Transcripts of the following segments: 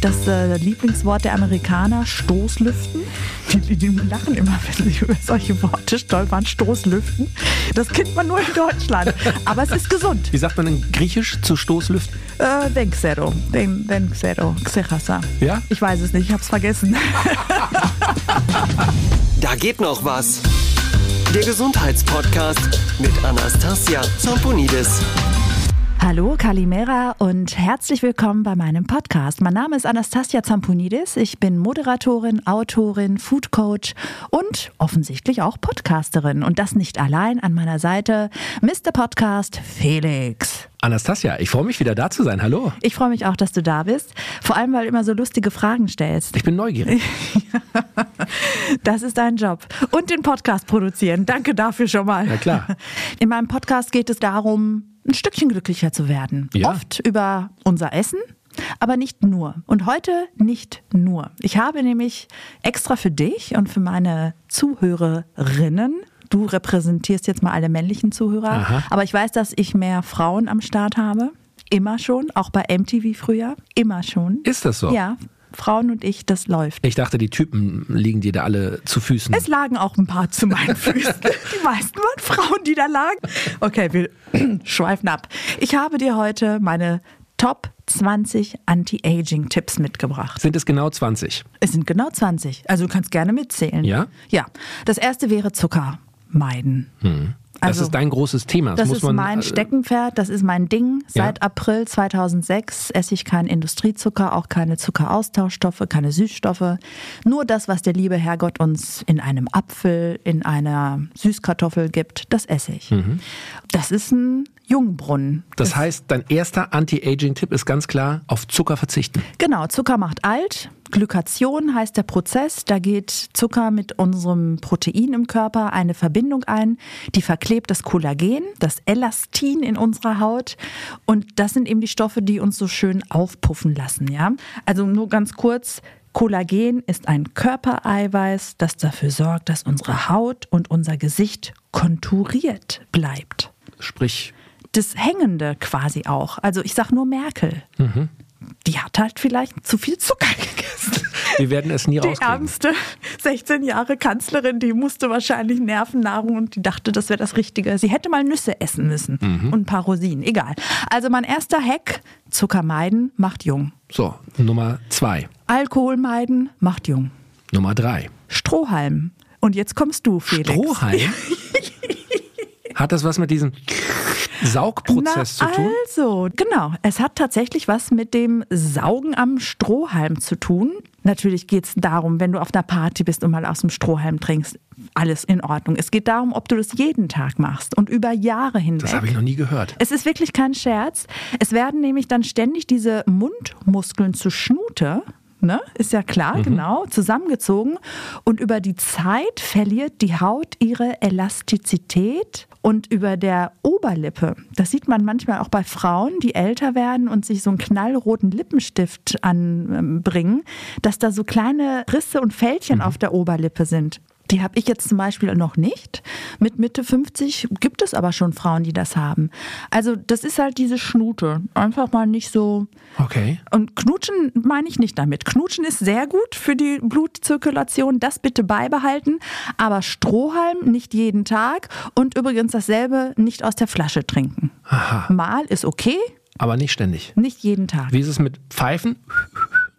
das äh, Lieblingswort der Amerikaner, Stoßlüften. Die, die lachen immer, wenn sie über solche Worte stolpern, Stoßlüften. Das kennt man nur in Deutschland. Aber es ist gesund. Wie sagt man in Griechisch zu Stoßlüften? Äh, Denksero. Den, Denksero. Xerasa. Ja? Ich weiß es nicht, ich hab's vergessen. Da geht noch was. Der Gesundheitspodcast mit Anastasia Zamponidis. Hallo, Kalimera und herzlich willkommen bei meinem Podcast. Mein Name ist Anastasia Zamponidis. Ich bin Moderatorin, Autorin, Food Coach und offensichtlich auch Podcasterin. Und das nicht allein an meiner Seite Mr. Podcast Felix. Anastasia, ich freue mich wieder da zu sein. Hallo. Ich freue mich auch, dass du da bist. Vor allem, weil du immer so lustige Fragen stellst. Ich bin neugierig. Das ist dein Job. Und den Podcast produzieren. Danke dafür schon mal. Ja, klar. In meinem Podcast geht es darum, ein Stückchen glücklicher zu werden. Ja. Oft über unser Essen. Aber nicht nur. Und heute nicht nur. Ich habe nämlich extra für dich und für meine Zuhörerinnen, du repräsentierst jetzt mal alle männlichen Zuhörer, Aha. aber ich weiß, dass ich mehr Frauen am Start habe. Immer schon, auch bei MTV früher. Immer schon. Ist das so? Ja, Frauen und ich, das läuft. Ich dachte, die Typen liegen dir da alle zu Füßen. Es lagen auch ein paar zu meinen Füßen. Die meisten waren Frauen, die da lagen. Okay, wir schweifen ab. Ich habe dir heute meine Top 20 Anti-Aging-Tipps mitgebracht. Sind es genau 20? Es sind genau 20. Also du kannst gerne mitzählen. Ja? Ja. Das erste wäre Zucker meiden. Das Also- ist dein großes Thema. Das muss ist man, mein äh, Steckenpferd, das ist mein Ding. Seit Ja. April 2006 esse ich keinen Industriezucker, auch keine Zuckeraustauschstoffe, keine Süßstoffe. Nur das, was der liebe Herrgott uns in einem Apfel, in einer Süßkartoffel gibt, das esse ich. Das ist ein Jungbrunnen. Das heißt, dein erster Anti-Aging-Tipp ist ganz klar, auf Zucker verzichten. Genau, Zucker macht alt. Glykation heißt der Prozess. Da geht Zucker mit unserem Protein im Körper eine Verbindung ein, die verklebt das Kollagen, das Elastin in unserer Haut. Und das sind eben die Stoffe, die uns so schön aufpuffen lassen. Ja? Also nur ganz kurz. Kollagen ist ein Körpereiweiß, das dafür sorgt, dass unsere Haut und unser Gesicht konturiert bleibt. Sprich, Das Hängende quasi auch. Also ich sag nur Merkel. Die hat halt vielleicht zu viel Zucker gegessen. wir werden es nie Die rauskriegen. ärmste 16 Jahre Kanzlerin, die musste wahrscheinlich Nervennahrung und die dachte, das wäre das Richtige. Sie hätte mal Nüsse essen müssen Mhm. und ein paar Rosinen. Egal. Also mein erster Hack, Zucker meiden, macht jung. So, Nummer zwei. Alkohol meiden, macht jung. Nummer drei. Strohhalm. Und jetzt kommst du, Felix. Strohhalm? Hat das was mit diesem Saugprozess Na, zu tun? Also, genau. Es hat tatsächlich was mit dem Saugen am Strohhalm zu tun. Natürlich geht es darum, wenn du auf einer Party bist und mal aus dem Strohhalm trinkst, alles in Ordnung. Es geht darum, ob du das jeden Tag machst und über Jahre hinweg. Das habe ich noch nie gehört. Es ist wirklich kein Scherz. Es werden nämlich dann ständig diese Mundmuskeln zu Schnute, ne? ist ja klar, genau, zusammengezogen. Und über die Zeit verliert die Haut ihre Elastizität. Und über der Oberlippe, das sieht man manchmal auch bei Frauen, die älter werden und sich so einen knallroten Lippenstift anbringen, dass da so kleine Risse und Fältchen auf der Oberlippe sind. Die habe ich jetzt zum Beispiel noch nicht. Mit Mitte 50 gibt es aber schon Frauen, die das haben. Also das ist halt diese Schnute. Einfach mal nicht so. Okay. Und Knutschen meine ich nicht damit. Knutschen ist sehr gut für die Blutzirkulation. Das bitte beibehalten. Aber Strohhalm nicht jeden Tag. Und übrigens dasselbe nicht aus der Flasche trinken. Aha. Mal ist okay, Aber nicht ständig. nicht jeden Tag. Wie ist es mit Pfeifen?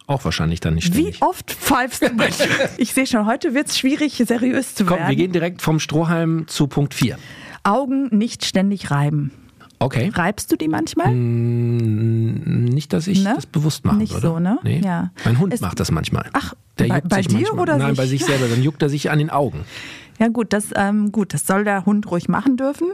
Auch wahrscheinlich dann nicht Wie ständig. oft pfeifst du manchmal? Ich sehe schon, heute wird es schwierig, seriös zu Komm, werden. wir gehen direkt vom Strohhalm zu Punkt 4. Augen nicht ständig reiben. Okay. Reibst du die manchmal? Nicht, dass ich Ne? das bewusst machen Nicht würde. so, ne? Nee. Ja. Mein Hund Es- macht das manchmal. Ach, Der bei- juckt bei sich dir manchmal. oder Nein, sich? bei sich selber. Dann juckt er sich an den Augen. Ja gut, das, ähm, gut, das soll der Hund ruhig machen dürfen.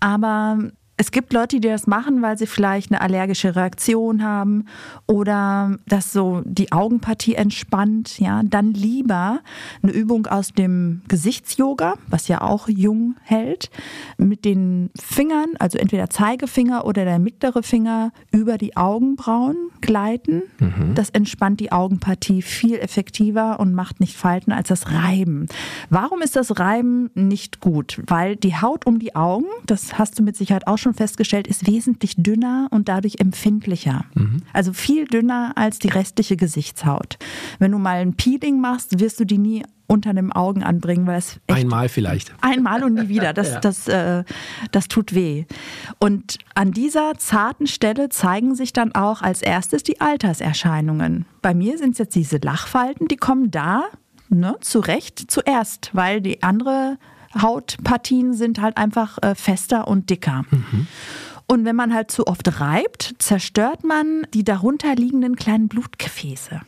Aber es gibt Leute, die das machen, weil sie vielleicht eine allergische Reaktion haben oder dass so die Augenpartie entspannt. Ja, dann lieber eine Übung aus dem Gesichtsyoga, was ja auch jung hält, mit den Fingern, also entweder Zeigefinger oder der mittlere Finger über die Augenbrauen gleiten. Das entspannt die Augenpartie viel effektiver und macht nicht Falten als das Reiben. Warum ist das Reiben nicht gut? Weil die Haut um die Augen, das hast du mit Sicherheit auch schon schon festgestellt, ist wesentlich dünner und dadurch empfindlicher. Also viel dünner als die restliche Gesichtshaut. Wenn du mal ein Peeling machst, wirst du die nie unter den Augen anbringen, weil es Einmal vielleicht. Einmal und nie wieder. Das, das, äh, das tut weh. Und an dieser zarten Stelle zeigen sich dann auch als erstes die Alterserscheinungen. Bei mir sind es jetzt diese Lachfalten, die kommen da ne, zurecht zuerst, weil die andere Hautpartien sind halt einfach äh, fester und dicker. Und wenn man halt zu oft reibt, zerstört man die darunter liegenden kleinen Blutgefäße.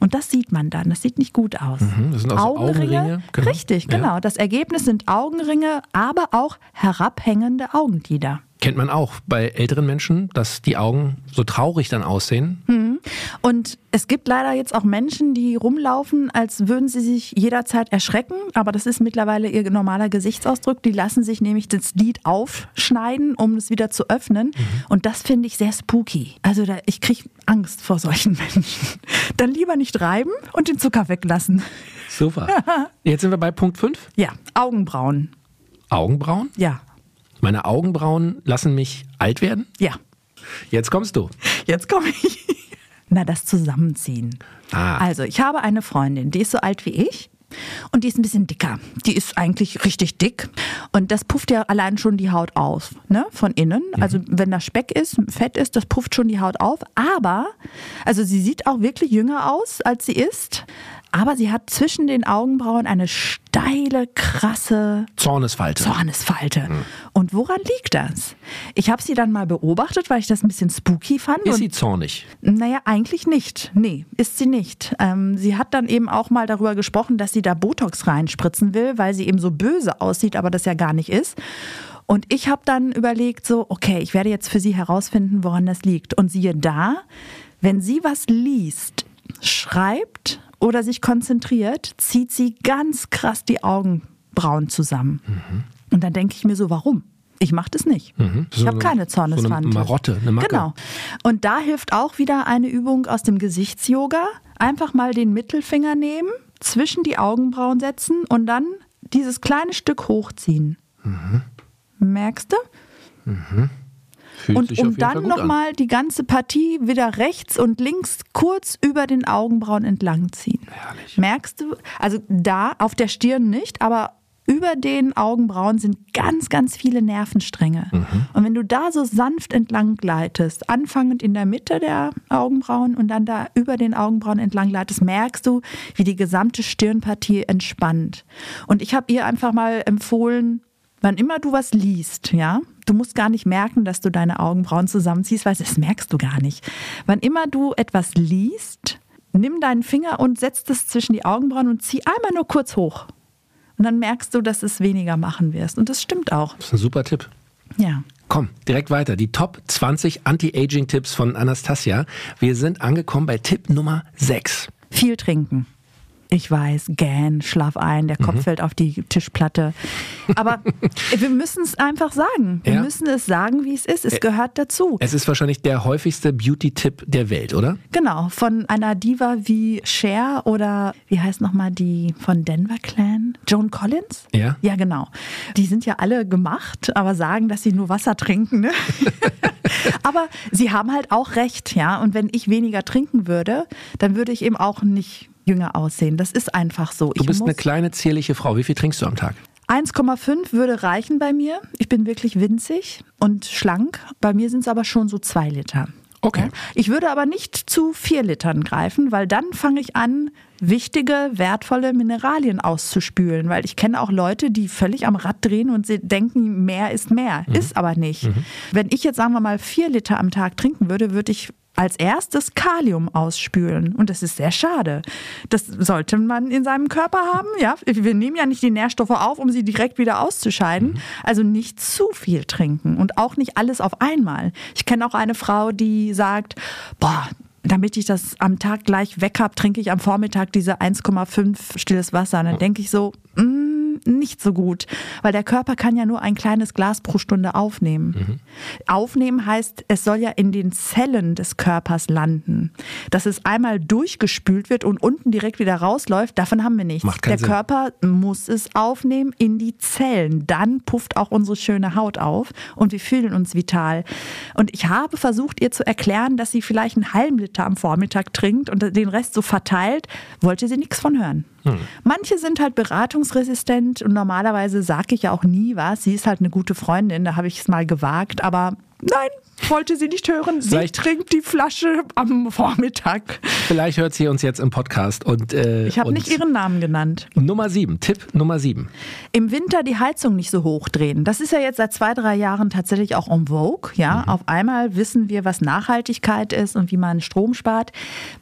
Und das sieht man dann. Das sieht nicht gut aus. Mhm, das sind auch so Augenringe, genau. Richtig, Ja. genau. Das Ergebnis sind Augenringe, aber auch herabhängende Augenlider. Kennt man auch bei älteren Menschen, dass die Augen so traurig dann aussehen. Und es gibt leider jetzt auch Menschen, die rumlaufen, als würden sie sich jederzeit erschrecken. Aber das ist mittlerweile ihr normaler Gesichtsausdruck. Die lassen sich nämlich das Lid aufschneiden, um es wieder zu öffnen. Und das finde ich sehr spooky. Also da, ich kriege Angst vor solchen Menschen. Dann lieber nicht reiben und den Zucker weglassen. Super. Jetzt sind wir bei Punkt 5. Ja, Augenbrauen. Augenbrauen. Ja, Meine Augenbrauen lassen mich alt werden. ja. Jetzt kommst du. Jetzt komme ich. Na, das Zusammenziehen. Ah. Also, ich habe eine Freundin, die ist so alt wie ich. Und die ist ein bisschen dicker. Die ist eigentlich richtig dick. Und das pufft ja allein schon die Haut auf, ne? Von innen. Also wenn da Speck ist, Fett ist, das pufft schon die Haut auf. Aber, also sie sieht auch wirklich jünger aus, als sie ist. Aber sie hat zwischen den Augenbrauen eine steile, krasse Zornesfalte. Zornesfalte. Und woran liegt das? Ich habe sie dann mal beobachtet, weil ich das ein bisschen spooky fand. Ist sie zornig? naja, eigentlich nicht. Nee, ist sie nicht. Ähm, sie hat dann eben auch mal darüber gesprochen, dass sie da Botox reinspritzen will, weil sie eben so böse aussieht, aber das ja gar nicht ist. Und ich habe dann überlegt, so, okay, ich werde jetzt für sie herausfinden, woran das liegt. Und siehe da, wenn sie was liest, schreibt oder sich konzentriert, zieht sie ganz krass die Augenbrauen zusammen. Und dann denke ich mir so, warum? Ich mache das nicht. Mhm. So Ich habe eine- keine so eine Zorneswand. Marotte, eine Macke. Genau. Und da hilft auch wieder eine Übung aus dem Gesichtsyoga. Einfach mal den Mittelfinger nehmen, zwischen die Augenbrauen setzen und dann dieses kleine Stück hochziehen. Mhm. Merkst du? Fühlt Und um dann nochmal die ganze Partie wieder rechts und links kurz über den Augenbrauen entlang ziehen. Herrlich. Merkst du? Also da auf der Stirn nicht, aber über den Augenbrauen sind ganz, ganz viele Nervenstränge. Mhm. Und wenn du da so sanft entlang gleitest, anfangend in der Mitte der Augenbrauen und dann da über den Augenbrauen entlang gleitest, merkst du, wie die gesamte Stirnpartie entspannt. Und ich habe ihr einfach mal empfohlen, wann immer du was liest, ja, du musst gar nicht merken, dass du deine Augenbrauen zusammenziehst, weil das merkst du gar nicht. Wann immer du etwas liest, nimm deinen Finger und setz das zwischen die Augenbrauen und zieh einmal nur kurz hoch. Und dann merkst du, dass es weniger machen wirst. Und das stimmt auch. Das ist ein super Tipp. Ja. Komm, direkt weiter. Die Top 20 Anti-Aging-Tipps von Anastasia. Wir sind angekommen bei Tipp Nummer 6. Viel trinken. Ich weiß, gähn, schlaf ein, der Mhm. Kopf fällt auf die Tischplatte. Aber wir müssen es einfach sagen. Wir Ja. müssen es sagen, wie es ist. Es gehört dazu. Es ist wahrscheinlich der häufigste Beauty-Tipp der Welt, oder? Genau, von einer Diva wie Cher oder wie heißt nochmal die von Denver Clan? Joan Collins? Ja. Ja, genau. Die sind ja alle gemacht, aber sagen, dass sie nur Wasser trinken. Ne? aber sie haben halt auch recht, ja. Und wenn ich weniger trinken würde, dann würde ich eben auch nicht jünger aussehen. Das ist einfach so. Du ich bist eine kleine, zierliche Frau. Wie viel trinkst du am Tag? 1,5 würde reichen bei mir. Ich bin wirklich winzig und schlank. Bei mir sind es aber schon so zwei Liter. Okay. Ich würde aber nicht zu vier Litern greifen, weil dann fange ich an, wichtige, wertvolle Mineralien auszuspülen. Weil ich kenne auch Leute, die völlig am Rad drehen und sie denken, mehr ist mehr. Ist aber nicht. Wenn ich jetzt, sagen wir mal, vier Liter am Tag trinken würde, würde ich als erstes Kalium ausspülen. Und das ist sehr schade. Das sollte man in seinem Körper haben. Ja, wir nehmen ja nicht die Nährstoffe auf, um sie direkt wieder auszuscheiden. Also nicht zu viel trinken und auch nicht alles auf einmal. Ich kenne auch eine Frau, die sagt, boah, damit ich das am Tag gleich weg habe, trinke ich am Vormittag diese 1,5 stilles Wasser. Und dann denke ich so, mm, Nicht so gut, weil der Körper kann ja nur ein kleines Glas pro Stunde aufnehmen. Aufnehmen heißt, es soll ja in den Zellen des Körpers landen. Dass es einmal durchgespült wird und unten direkt wieder rausläuft, davon haben wir nichts. Der Sinn. Körper muss es aufnehmen in die Zellen. Dann pufft auch unsere schöne Haut auf und wir fühlen uns vital. Und ich habe versucht, ihr zu erklären, dass sie vielleicht einen halben Liter am Vormittag trinkt und den Rest so verteilt, wollte sie nichts von hören. Manche sind halt beratungsresistent und normalerweise sage ich ja auch nie was. Sie ist halt eine gute Freundin, da habe ich es mal gewagt, aber nein, wollte sie nicht hören. Sie Vielleicht- trinkt die Flasche am Vormittag. Vielleicht hört sie uns jetzt im Podcast und äh, Ich habe nicht ihren Namen genannt. Nummer sieben, Tipp Nummer sieben. Im Winter die Heizung nicht so hochdrehen. Das ist ja jetzt seit zwei, drei Jahren tatsächlich auch en vogue. Ja, auf einmal wissen wir, was Nachhaltigkeit ist und wie man Strom spart.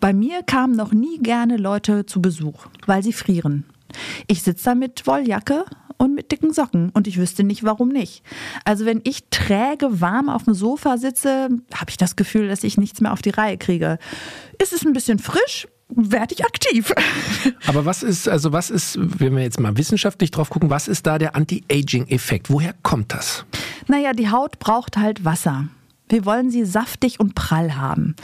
Bei mir kamen noch nie gerne Leute zu Besuch, weil sie frieren. Ich sitze da mit Wolljacke und mit dicken Socken und ich wüsste nicht, warum nicht. Also wenn ich träge warm auf dem Sofa sitze, habe ich das Gefühl, dass ich nichts mehr auf die Reihe kriege. Ist es ein bisschen frisch, werde ich aktiv. Aber was ist, also was ist, wenn wir jetzt mal wissenschaftlich drauf gucken, was ist da der Anti-Aging-Effekt? Woher kommt das? Naja, die Haut braucht halt Wasser. Wir wollen sie saftig und prall haben.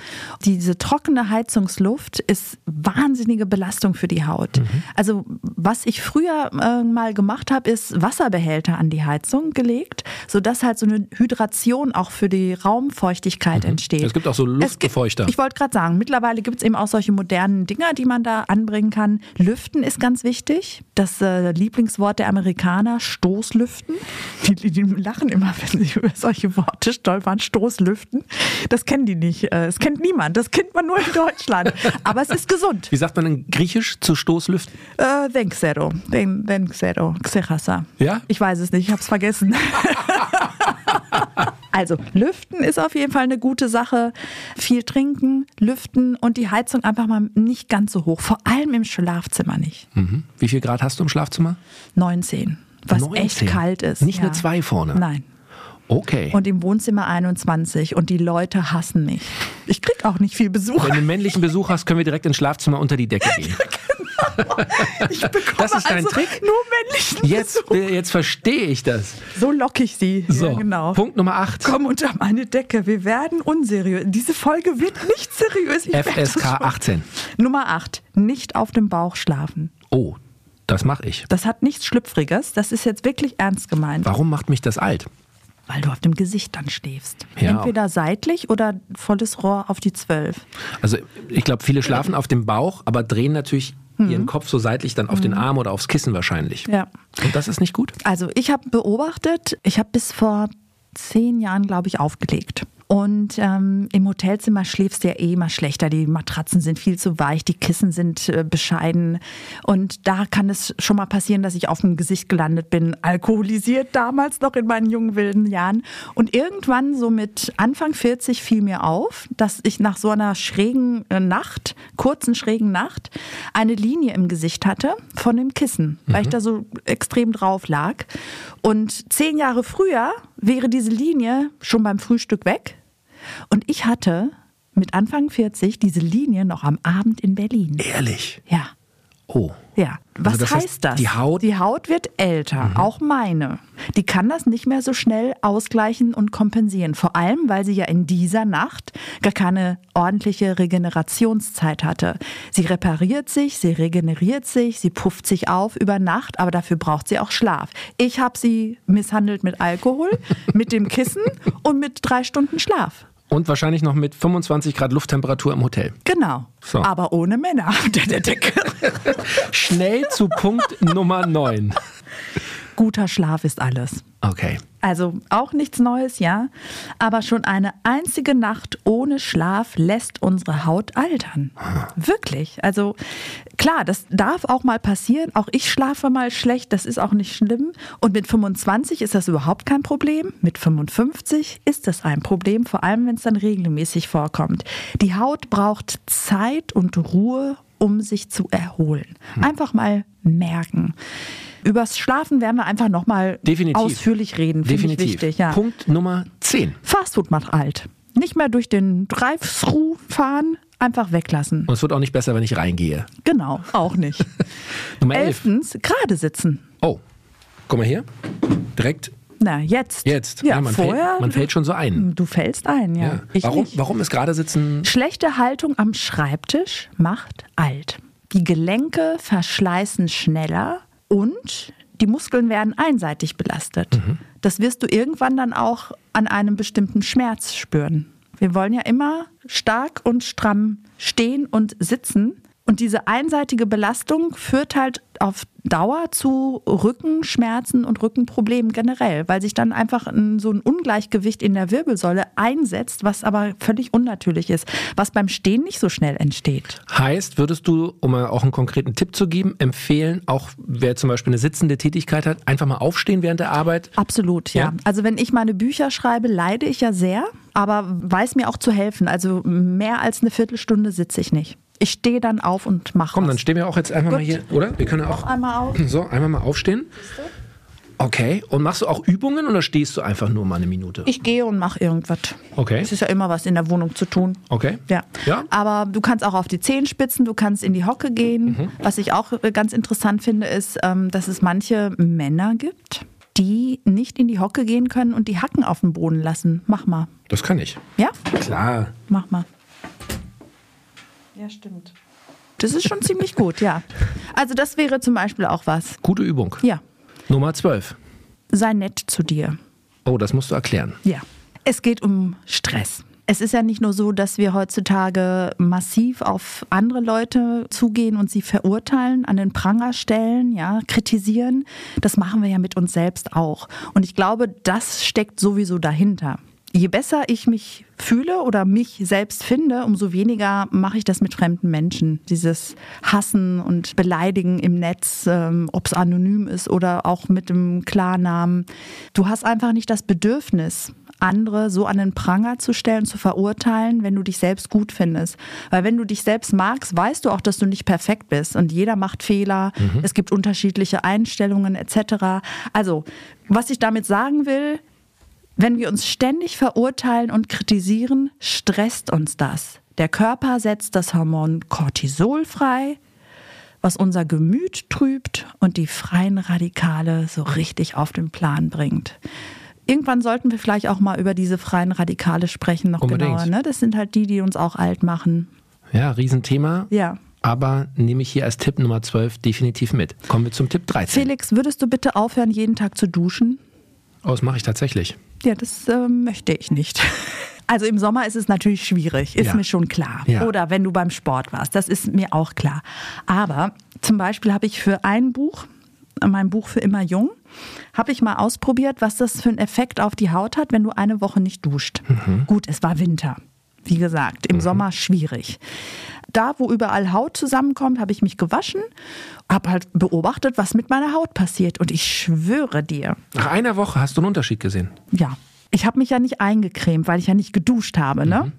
Diese trockene Heizungsluft ist wahnsinnige Belastung für die Haut. Also was ich früher äh, mal gemacht habe, ist Wasserbehälter an die Heizung gelegt, sodass halt so eine Hydration auch für die Raumfeuchtigkeit entsteht. Es gibt auch so gibt- Luftbefeuchter. Ich wollte gerade sagen, mittlerweile gibt es eben auch solche modernen Dinger, die man da anbringen kann. Lüften ist ganz wichtig. Das äh, Lieblingswort der Amerikaner, Stoßlüften. Die, die, die lachen immer, wenn sie über solche Worte stolpern. Stoßlüften. Das kennen die nicht. Äh, Das kennt niemand. Das kennt man nur in Deutschland. Aber es ist gesund. Wie sagt man in Griechisch zu Stoßlüften? Äh, Venxero. Ven- Venxero. Xerasa. Ja? Ich weiß es nicht. Ich habe es vergessen. Also, lüften ist auf jeden Fall eine gute Sache. Viel trinken, lüften und die Heizung einfach mal nicht ganz so hoch. Vor allem im Schlafzimmer nicht. Mhm. Wie viel Grad hast du im Schlafzimmer? 19. Was 19? echt kalt ist. Nicht eine 2 vorne? Nein. Okay. Und im Wohnzimmer 21 und die Leute hassen mich. Ich krieg auch nicht viel Besuch. Wenn du einen männlichen Besuch hast, können wir direkt ins Schlafzimmer unter die Decke gehen. Ich bekomme Das ist dein also Trick? nur männlichen Jetzt, Besuch. äh, jetzt verstehe ich das. So lock ich sie. So, Ja, genau. Punkt Nummer 8. Komm unter meine Decke. Wir werden unseriös. Diese Folge wird nicht seriös. Ich FSK schon. 18. Nummer 8. Nicht auf dem Bauch schlafen. Oh, das mache ich. Das hat nichts Schlüpfriges. Das ist jetzt wirklich ernst gemeint. Warum macht mich das alt? Weil du auf dem Gesicht dann schläfst. Ja. Entweder seitlich oder volles Rohr auf die 12. Also ich glaube, viele schlafen auf dem Bauch, aber drehen natürlich ihren Kopf so seitlich dann auf den Arm oder aufs Kissen wahrscheinlich. Mhm. Ja. Und das ist nicht gut? Also ich habe beobachtet, ich habe bis vor zehn Jahren, glaube ich, aufgelegt. Und ähm, im Hotelzimmer schläfst du ja eh immer schlechter. Die Matratzen sind viel zu weich, die Kissen sind äh, bescheiden. Und da kann es schon mal passieren, dass ich auf dem Gesicht gelandet bin, alkoholisiert damals noch in meinen jungen wilden Jahren. Und irgendwann so mit Anfang 40 fiel mir auf, dass ich nach so einer schrägen äh, Nacht, kurzen schrägen Nacht, eine Linie im Gesicht hatte von dem Kissen, weil ich da so extrem drauf lag. Und zehn Jahre früher wäre diese Linie schon beim Frühstück weg. Und ich hatte mit Anfang 40 diese Linie noch am Abend in Berlin. Ehrlich? Ja. Oh. Ja, was Also das heißt, heißt das? die Haut- Mhm. Die Haut wird älter, auch meine. Die kann das nicht mehr so schnell ausgleichen und kompensieren. Vor allem, weil sie ja in dieser Nacht gar keine ordentliche Regenerationszeit hatte. Sie repariert sich, sie regeneriert sich, sie pufft sich auf über Nacht, aber dafür braucht sie auch Schlaf. Ich habe sie misshandelt mit Alkohol, mit dem Kissen und mit drei Stunden Schlaf. Und wahrscheinlich noch mit 25 Grad Lufttemperatur im Hotel. Genau. So. Aber ohne Männer unter der Decke. Schnell zu Punkt Nummer 9. Guter Schlaf ist alles. Okay. Also auch nichts Neues, ja. Aber schon eine einzige Nacht ohne Schlaf lässt unsere Haut altern. Wirklich. Also klar, das darf auch mal passieren. Auch ich schlafe mal schlecht, das ist auch nicht schlimm. Und mit 25 ist das überhaupt kein Problem. Mit 55 ist das ein Problem, vor allem wenn es dann regelmäßig vorkommt. Die Haut braucht Zeit und Ruhe, um sich zu erholen. Einfach mal merken. Übers Schlafen werden wir einfach nochmal Definitiv. ausführlich reden. Finde ich Definitiv. wichtig, ja. Punkt Nummer 10. Fastfood macht alt. Nicht mehr durch den Drive-Thru fahren, einfach weglassen. Und es wird auch nicht besser, wenn ich reingehe. Genau, auch nicht. Nummer 11. Elftens, gerade sitzen. Oh, Guck mal hier. Direkt Na, jetzt. jetzt. Ja, man, vorher. fällt, man fällt schon so ein. Du fällst ein, ja. Ja. Ich Warum, nicht. warum ist gerade sitzen Schlechte Haltung am Schreibtisch macht alt. Die Gelenke verschleißen schneller und die Muskeln werden einseitig belastet. Mhm. Das wirst du irgendwann dann auch an einem bestimmten Schmerz spüren. Wir wollen ja immer stark und stramm stehen und sitzen. Und diese einseitige Belastung führt halt auf Dauer zu Rückenschmerzen und Rückenproblemen generell, weil sich dann einfach ein, so ein Ungleichgewicht in der Wirbelsäule einsetzt, was aber völlig unnatürlich ist, was beim Stehen nicht so schnell entsteht. Heißt, würdest du, um mal auch einen konkreten Tipp zu geben, empfehlen, auch wer zum Beispiel eine sitzende Tätigkeit hat, einfach mal aufstehen während der Arbeit? Absolut, ja. Ja? Also wenn ich meine Bücher schreibe, leide ich ja sehr, aber weiß mir auch zu helfen. Also mehr als eine Viertelstunde sitze ich nicht. Ich stehe dann auf und mache Komm, was. dann stehen wir auch jetzt einfach mal Gut. hier, oder? Wir können ja auch. einmal auf. So, einmal mal aufstehen. Okay. Und machst du auch Übungen oder stehst du einfach nur mal eine Minute? Ich gehe und mache irgendwas. Okay. Es ist ja immer was in der Wohnung zu tun. Okay. Ja. Ja? Aber du kannst auch auf die Zehenspitzen, du kannst in die Hocke gehen. Mhm. Was ich auch äh, ganz interessant finde, ist, ähm, dass es manche Männer gibt, die nicht in die Hocke gehen können und die Hacken auf dem Boden lassen. Mach mal. Das kann ich. Ja? Klar. Mach mal. Ja, stimmt. Das ist schon ziemlich gut, ja. Also das wäre zum Beispiel auch was. Gute Übung. Ja. Nummer 12. Sei nett zu dir. Oh, das musst du erklären. Ja. Es geht um Stress. Es ist ja nicht nur so, dass wir heutzutage massiv auf andere Leute zugehen und sie verurteilen, an den Pranger stellen, ja, kritisieren. Das machen wir ja mit uns selbst auch. Und ich glaube, das steckt sowieso dahinter. Je besser ich mich fühle oder mich selbst finde, umso weniger mache ich das mit fremden Menschen. Dieses Hassen und Beleidigen im Netz, ähm, ob es anonym ist oder auch mit dem Klarnamen. Du hast einfach nicht das Bedürfnis, andere so an den Pranger zu stellen, zu verurteilen, wenn du dich selbst gut findest. Weil wenn du dich selbst magst, weißt du auch, dass du nicht perfekt bist und jeder macht Fehler. Es gibt unterschiedliche Einstellungen etc. Also, was ich damit sagen will, wenn wir uns ständig verurteilen und kritisieren, stresst uns das. Der Körper setzt das Hormon Cortisol frei, was unser Gemüt trübt und die freien Radikale so richtig auf den Plan bringt. Irgendwann sollten wir vielleicht auch mal über diese freien Radikale sprechen, noch Unbedingt. genauer. Ne? Das sind halt die, die uns auch alt machen. Ja, Riesenthema. Ja. Aber nehme ich hier als Tipp Nummer 12 definitiv mit. Kommen wir zum Tipp 13. Felix, würdest du bitte aufhören, jeden Tag zu duschen? Oh, das mache ich tatsächlich. Ja, das äh, möchte ich nicht. Also im Sommer ist es natürlich schwierig, ist Ja. mir schon klar. Ja. Oder wenn du beim Sport warst, das ist mir auch klar. Aber zum Beispiel habe ich für ein Buch, mein Buch für immer jung, habe ich mal ausprobiert, was das für einen Effekt auf die Haut hat, wenn du eine Woche nicht duscht. Gut, es war Winter. Wie gesagt, im Sommer schwierig. Da, wo überall Haut zusammenkommt, habe ich mich gewaschen, habe halt beobachtet, was mit meiner Haut passiert. Und ich schwöre dir, Nach einer Woche hast du einen Unterschied gesehen. ja, ich habe mich ja nicht eingecremt, weil ich ja nicht geduscht habe, ne?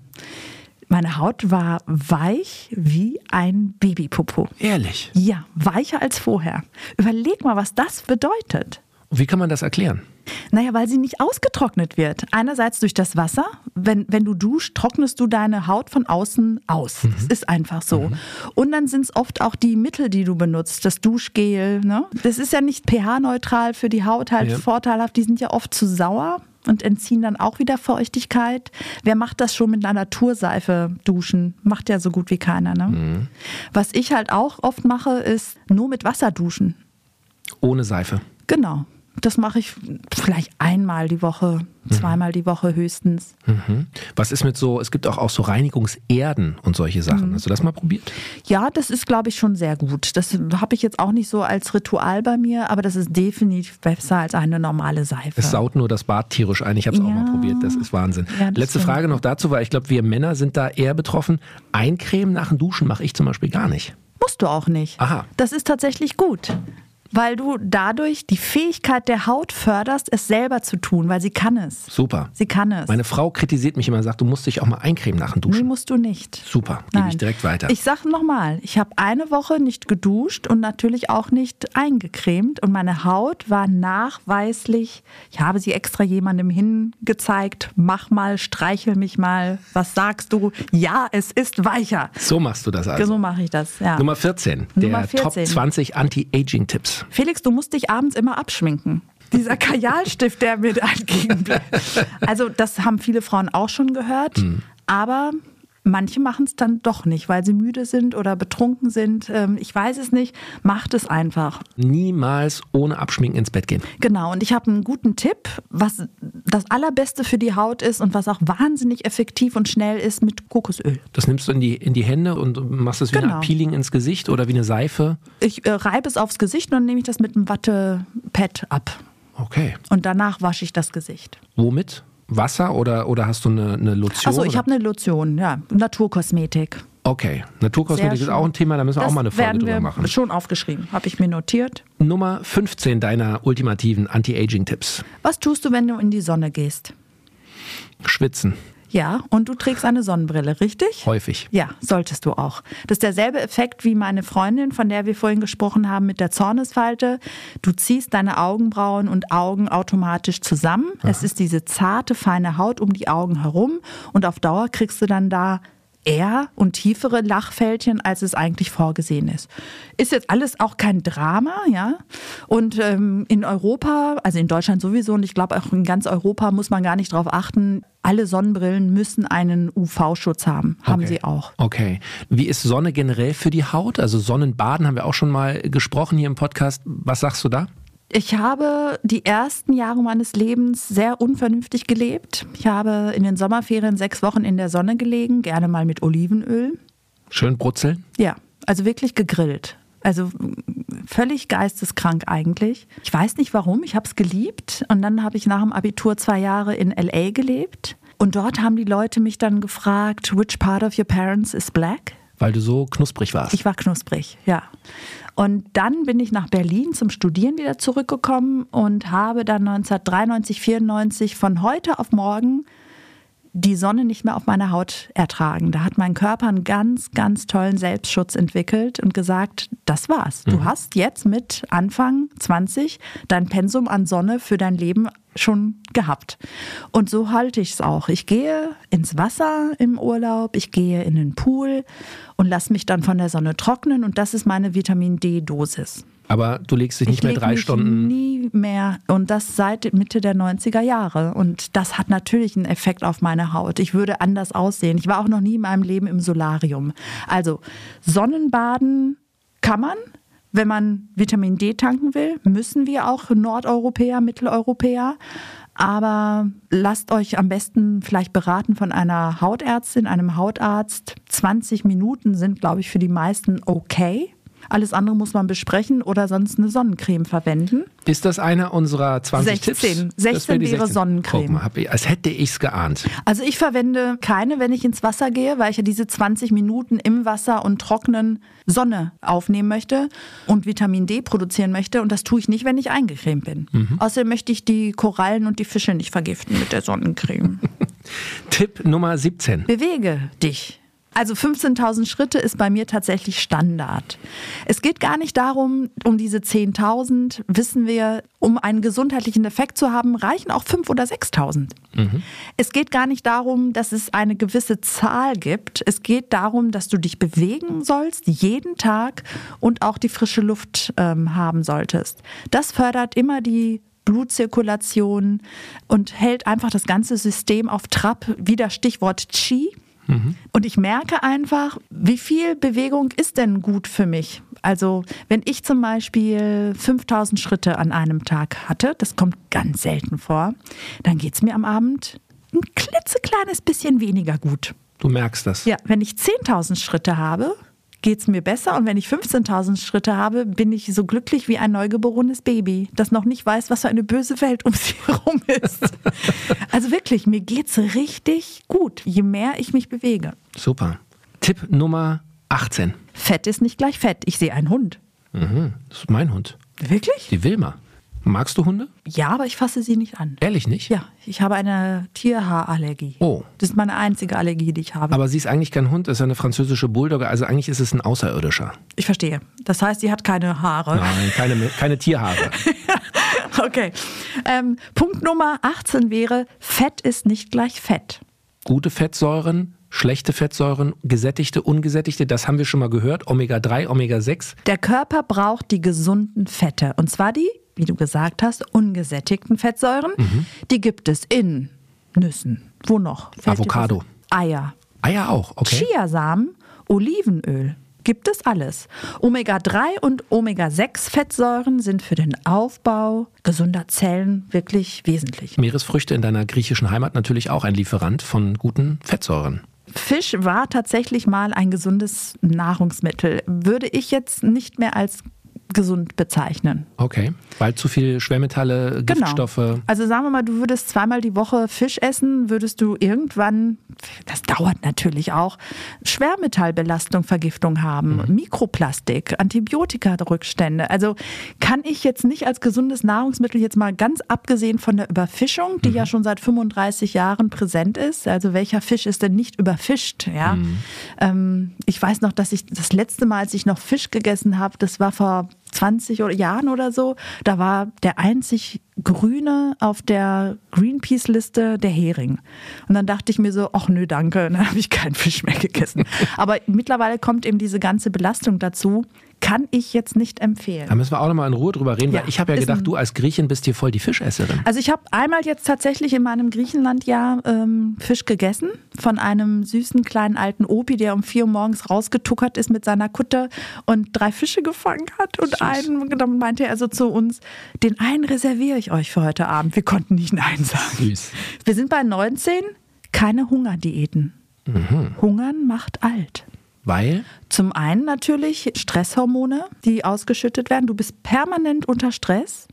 Meine Haut war weich wie ein Babypopo. Ehrlich. Ja, weicher als vorher. Überleg mal, was das bedeutet. Wie kann man das erklären? Naja, weil sie nicht ausgetrocknet wird. Einerseits durch das Wasser. Wenn, wenn du duschst, trocknest du deine Haut von außen aus. Das ist einfach so. Und dann sind es oft auch die Mittel, die du benutzt. Das Duschgel. Ne? Das ist ja nicht pH-neutral für die Haut halt Ja. vorteilhaft. Die sind ja oft zu sauer und entziehen dann auch wieder Feuchtigkeit. Wer macht das schon mit einer Naturseife duschen? Macht ja so gut wie keiner. Ne? Was ich halt auch oft mache, ist nur mit Wasser duschen. Ohne Seife. Genau. Das mache ich vielleicht einmal die Woche, zweimal die Woche höchstens. Mhm. Was ist mit so, es gibt auch, auch so Reinigungserden und solche Mhm. Sachen. Hast du das mal probiert? Ja, das ist, glaube ich, schon sehr gut. Das habe ich jetzt auch nicht so als Ritual bei mir, aber das ist definitiv besser als eine normale Seife. Es saut nur das Bad tierisch ein. Ich habe es auch Ja. mal probiert. Das ist Wahnsinn. Ja, das Letzte stimmt. Frage noch dazu, weil ich glaube, wir Männer sind da eher betroffen. Eincremen nach dem Duschen mache ich zum Beispiel gar nicht. Musst du auch nicht. Aha. Das ist tatsächlich gut. Weil du dadurch die Fähigkeit der Haut förderst, es selber zu tun, weil sie kann es. Super. Sie kann es. Meine Frau kritisiert mich immer und sagt, du musst dich auch mal eincremen nach dem nee, Duschen. musst du nicht. Super, gebe ich direkt weiter. Ich sage nochmal, ich habe eine Woche nicht geduscht und natürlich auch nicht eingecremt und meine Haut war nachweislich, ich habe sie extra jemandem hingezeigt, mach mal, streichel mich mal, was sagst du? Ja, es ist weicher. so machst du das also. So mache ich das, ja. Nummer 14, der Nummer Top 14. 20 Anti-Aging-Tipps. Felix, du musst dich abends immer abschminken. Dieser Kajalstift, der mir da entgegenbleibt. Also, das haben viele Frauen auch schon gehört. Hm. Aber manche machen es dann doch nicht, weil sie müde sind oder betrunken sind. Ähm, Ich weiß es nicht. Macht es einfach. Niemals ohne Abschminken ins Bett gehen. Genau, und ich habe einen guten Tipp, was das Allerbeste für die Haut ist und was auch wahnsinnig effektiv und schnell ist mit Kokosöl. Das nimmst du in die, in die Hände und machst es wie Genau. Art Peeling ins Gesicht oder wie eine Seife. Ich äh, reibe es aufs Gesicht und dann nehme ich das mit einem Wattepad ab. Okay. Und danach wasche ich das Gesicht. Womit? Wasser oder, oder hast du eine, eine Lotion? Achso, ich habe eine Lotion, ja, Naturkosmetik. Okay, Naturkosmetik ist auch ein Thema, da müssen wir Das auch mal eine Folge drüber machen. schon aufgeschrieben, habe ich mir notiert. Nummer 15 deiner ultimativen Anti-Aging-Tipps. Was tust du, wenn du in die Sonne gehst? Schwitzen, Ja, und du trägst eine Sonnenbrille, richtig? häufig. Ja, solltest du auch. Das ist derselbe Effekt wie meine Freundin, von der wir vorhin gesprochen haben mit der Zornesfalte. Du ziehst deine Augenbrauen und Augen automatisch zusammen. Es ist diese zarte, feine Haut um die Augen herum und auf Dauer kriegst du dann da eher und tiefere Lachfältchen, als es eigentlich vorgesehen ist. Ist jetzt alles auch kein Drama, ja. Und ähm, in Europa, also in Deutschland sowieso und ich glaube auch in ganz Europa muss man gar nicht darauf achten, alle Sonnenbrillen müssen einen UV-Schutz haben. Haben Okay. sie auch. Okay. Wie ist Sonne generell für die Haut? Also Sonnenbaden haben wir auch schon mal gesprochen hier im Podcast. Was sagst du da? Ich habe die ersten Jahre meines Lebens sehr unvernünftig gelebt. Ich habe in den Sommerferien sechs Wochen in der Sonne gelegen, gerne mal mit Olivenöl. Schön brutzeln? Ja, also wirklich gegrillt. Also völlig geisteskrank eigentlich. Ich weiß nicht warum, ich habe es geliebt. Und dann habe ich nach dem Abitur zwei Jahre in LA gelebt. Und dort haben die Leute mich dann gefragt, which part of your parents is black? Weil du so knusprig warst. Ich war knusprig, ja. Und dann bin ich nach Berlin zum Studieren wieder zurückgekommen und habe dann 1993, 94 von heute auf morgen die Sonne nicht mehr auf meiner Haut ertragen. Da hat mein Körper einen ganz, ganz tollen Selbstschutz entwickelt und gesagt, das war's. Du hast jetzt mit Anfang 20 dein Pensum an Sonne für dein Leben schon gehabt. Und so halte ich es auch. Ich gehe ins Wasser im Urlaub, ich gehe in den Pool und lasse mich dann von der Sonne trocknen und das ist meine Vitamin D-Dosis. Aber du legst dich nicht ich mehr drei mich Stunden. Nie mehr. Und das seit Mitte der 90er Jahre. Und das hat natürlich einen Effekt auf meine Haut. Ich würde anders aussehen. Ich war auch noch nie in meinem Leben im Solarium. Also Sonnenbaden kann man. Wenn man Vitamin D tanken will, müssen wir auch Nordeuropäer, Mitteleuropäer. Aber lasst euch am besten vielleicht beraten von einer Hautärztin, einem Hautarzt. 20 Minuten sind, glaube ich, für die meisten okay. Alles andere muss man besprechen oder sonst eine Sonnencreme verwenden. Ist das einer unserer 20 Tipps? 16. Das 16 die wäre Sonnencreme. Guck mal, als hätte ich es geahnt. Also ich verwende keine, wenn ich ins Wasser gehe, weil ich ja diese 20 Minuten im Wasser und trockenen Sonne aufnehmen möchte und Vitamin D produzieren möchte. Und das tue ich nicht, wenn ich eingecremt bin. Außerdem möchte ich die Korallen und die Fische nicht vergiften mit der Sonnencreme. Tipp Nummer 17. Bewege dich. Also 15.000 Schritte ist bei mir tatsächlich Standard. Es geht gar nicht darum, um diese 10.000, wissen wir, um einen gesundheitlichen Effekt zu haben, reichen auch 5.000 oder 6.000. Es geht gar nicht darum, dass es eine gewisse Zahl gibt. Es geht darum, dass du dich bewegen sollst, jeden Tag und auch die frische Luft ähm, haben solltest. Das fördert immer die Blutzirkulation und hält einfach das ganze System auf Trab. Wieder Stichwort Qi. Und ich merke einfach, wie viel Bewegung ist denn gut für mich? Also, wenn ich zum Beispiel 5000 Schritte an einem Tag hatte, das kommt ganz selten vor, dann geht es mir am Abend ein klitzekleines bisschen weniger gut. Du merkst das. Ja, wenn ich 10.000 Schritte habe, geht es mir besser. Und wenn ich 15.000 Schritte habe, bin ich so glücklich wie ein neugeborenes Baby, das noch nicht weiß, was für eine böse Welt um sie herum ist. also wirklich, mir geht's richtig gut, je mehr ich mich bewege. Super. Tipp Nummer 18. Fett ist nicht gleich Fett. Ich sehe einen Hund. Mhm, das ist mein Hund. Wirklich? Die Wilma. Magst du Hunde? Ja, aber ich fasse sie nicht an. Ehrlich nicht? Ja, ich habe eine Tierhaarallergie. Oh. Das ist meine einzige Allergie, die ich habe. Aber sie ist eigentlich kein Hund, ist eine französische Bulldogge, also eigentlich ist es ein Außerirdischer. ich verstehe. Das heißt, sie hat keine Haare. Nein, keine, keine Tierhaare. Okay. Ähm, Punkt Nummer 18 wäre, Fett ist nicht gleich Fett. Gute Fettsäuren schlechte Fettsäuren, gesättigte, ungesättigte, das haben wir schon mal gehört, Omega-3, Omega-6. Der Körper braucht die gesunden Fette. Und zwar die, wie du gesagt hast, ungesättigten Fettsäuren. Mhm. Die gibt es in Nüssen. Wo noch? Fällt Avocado. Eier. Eier auch, okay. Chiasamen, Olivenöl. Gibt es alles. Omega-3 und Omega-6-Fettsäuren sind für den Aufbau gesunder Zellen wirklich wesentlich. Meeresfrüchte in deiner griechischen Heimat natürlich auch ein Lieferant von guten Fettsäuren. Fisch war tatsächlich mal ein gesundes Nahrungsmittel. Würde ich jetzt nicht mehr als gesund bezeichnen. Okay, weil zu viel Schwermetalle, Giftstoffe. Genau. Also sagen wir mal, du würdest zweimal die Woche Fisch essen, würdest du irgendwann, das dauert natürlich auch, Schwermetallbelastung, Vergiftung haben, Mhm. Mikroplastik, Antibiotika-Rückstände. Also kann ich jetzt nicht als gesundes Nahrungsmittel jetzt mal ganz abgesehen von der Überfischung, Mhm. die ja schon seit 35 Jahren präsent ist. Also welcher Fisch ist denn nicht überfischt? Ja, Mhm. ähm, ich weiß noch, dass ich das letzte Mal, als ich noch Fisch gegessen habe, das war vor 20 oder Jahren oder so, da war der einzig grüne auf der Greenpeace-Liste der Hering. Und dann dachte ich mir so, ach nö, danke, dann habe ich keinen Fisch mehr gegessen. Aber mittlerweile kommt eben diese ganze Belastung dazu. Kann ich jetzt nicht empfehlen. Da müssen wir auch nochmal in Ruhe drüber reden, Ja, weil ich habe ja gedacht, du als Griechin bist hier voll die Fischesserin. Also ich habe einmal jetzt tatsächlich in meinem Griechenlandjahr ähm, Fisch gegessen von einem süßen kleinen alten Opi, der um vier Uhr morgens rausgetuckert ist mit seiner Kutte und drei Fische gefangen hat. Und einen, dann meinte er so zu uns, den einen reserviere ich euch für heute Abend. Wir konnten nicht Nein sagen. Süß. Wir sind bei 19, keine Hungerdiäten. Hungern macht alt. Weil? Zum einen natürlich Stresshormone, die ausgeschüttet werden. Du bist permanent unter Stress.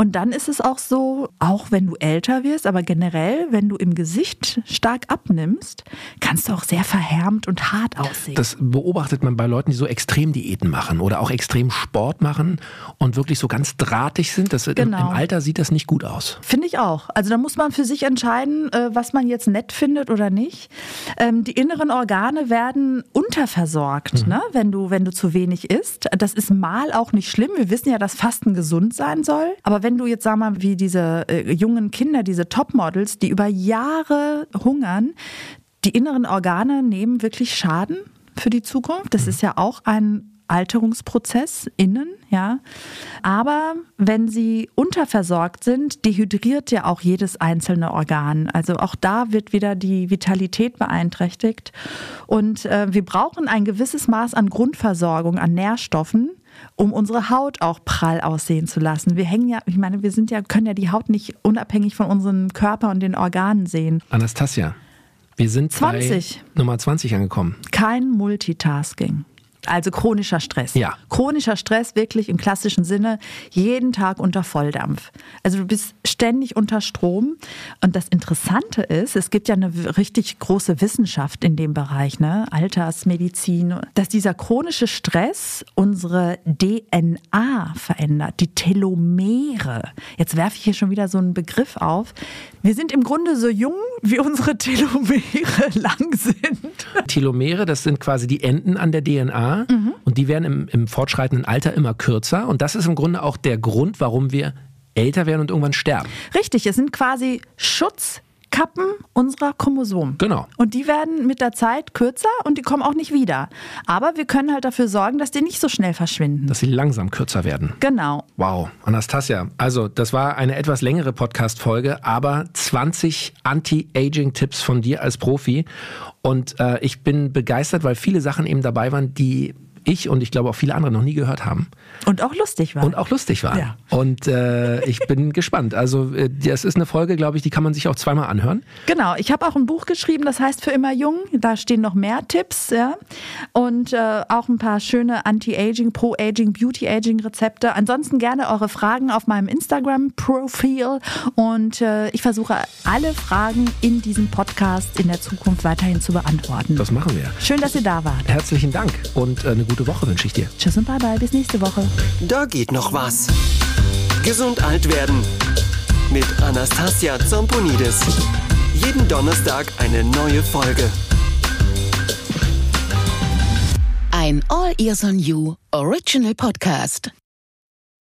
Und dann ist es auch so, auch wenn du älter wirst, aber generell, wenn du im Gesicht stark abnimmst, kannst du auch sehr verhärmt und hart aussehen. Das beobachtet man bei Leuten, die so Extremdiäten machen oder auch extrem Sport machen und wirklich so ganz drahtig sind. Das, im, Genau. Im Alter sieht das nicht gut aus. Finde ich auch. Also da muss man für sich entscheiden, äh, was man jetzt nett findet oder nicht. Ähm, die inneren Organe werden unterversorgt, ne? wenn, du, wenn du zu wenig isst. Das ist mal auch nicht schlimm. Wir wissen ja, dass Fasten gesund sein soll. Aber wenn du jetzt, sag mal, wie diese äh, jungen Kinder, diese Topmodels, die über Jahre hungern, die inneren Organe nehmen wirklich Schaden für die Zukunft. Das ist ja auch ein Alterungsprozess innen, ja. Aber wenn sie unterversorgt sind, dehydriert ja auch jedes einzelne Organ. Also auch da wird wieder die Vitalität beeinträchtigt. Und äh, wir brauchen ein gewisses Maß an Grundversorgung, an Nährstoffen, um unsere Haut auch prall aussehen zu lassen. Wir hängen ja, ich meine, wir sind ja, können ja die Haut nicht unabhängig von unserem Körper und den Organen sehen. Anastasia, wir sind 20. bei Nummer 20 angekommen. Kein Multitasking. Also chronischer Stress. Ja. Chronischer Stress wirklich im klassischen Sinne, jeden Tag unter Volldampf. Also du bist ständig unter Strom. Und das Interessante ist, es gibt ja eine richtig große Wissenschaft in dem Bereich, ne? Altersmedizin, dass dieser chronische Stress unsere DNA verändert, die Telomere. Jetzt werfe ich hier schon wieder so einen Begriff auf. Wir sind im Grunde so jung, wie unsere Telomere lang sind. Telomere, das sind quasi die Enden an der DNA Mhm. und die werden im, im fortschreitenden Alter immer kürzer. Und das ist im Grunde auch der Grund, warum wir älter werden und irgendwann sterben. Richtig, es sind quasi Schutzkappen unserer Chromosomen. Genau. Und die werden mit der Zeit kürzer und die kommen auch nicht wieder. Aber wir können halt dafür sorgen, dass die nicht so schnell verschwinden. Dass sie langsam kürzer werden. Genau. Wow, Anastasia. Also, das war eine etwas längere Podcast-Folge, aber 20 Anti-Aging-Tipps von dir als Profi. Und äh, ich bin begeistert, weil viele Sachen eben dabei waren, die ich und ich glaube auch viele andere noch nie gehört haben Und auch lustig war. und auch lustig waren. Ja. Und äh, ich bin gespannt. Also, äh, das ist eine Folge, glaube ich, die kann man sich auch zweimal anhören. Genau, ich habe auch ein Buch geschrieben, das heißt Für immer jung. Da stehen noch mehr Tipps, ja. Und äh, auch ein paar schöne Anti-Aging, Pro-Aging, Beauty-Aging-Rezepte. Ansonsten gerne eure Fragen auf meinem Instagram-Profil. Und äh, ich versuche alle Fragen in diesem Podcast in der Zukunft weiterhin zu beantworten. Das machen wir. Schön, dass ihr da wart. Herzlichen Dank und äh, eine gute Woche wünsche ich dir. Tschüss und bye bye, bis nächste Woche. Da geht noch was. Gesund alt werden. Mit Anastasia Zamponidis. Jeden Donnerstag eine neue Folge. Ein All Ears on You Original Podcast.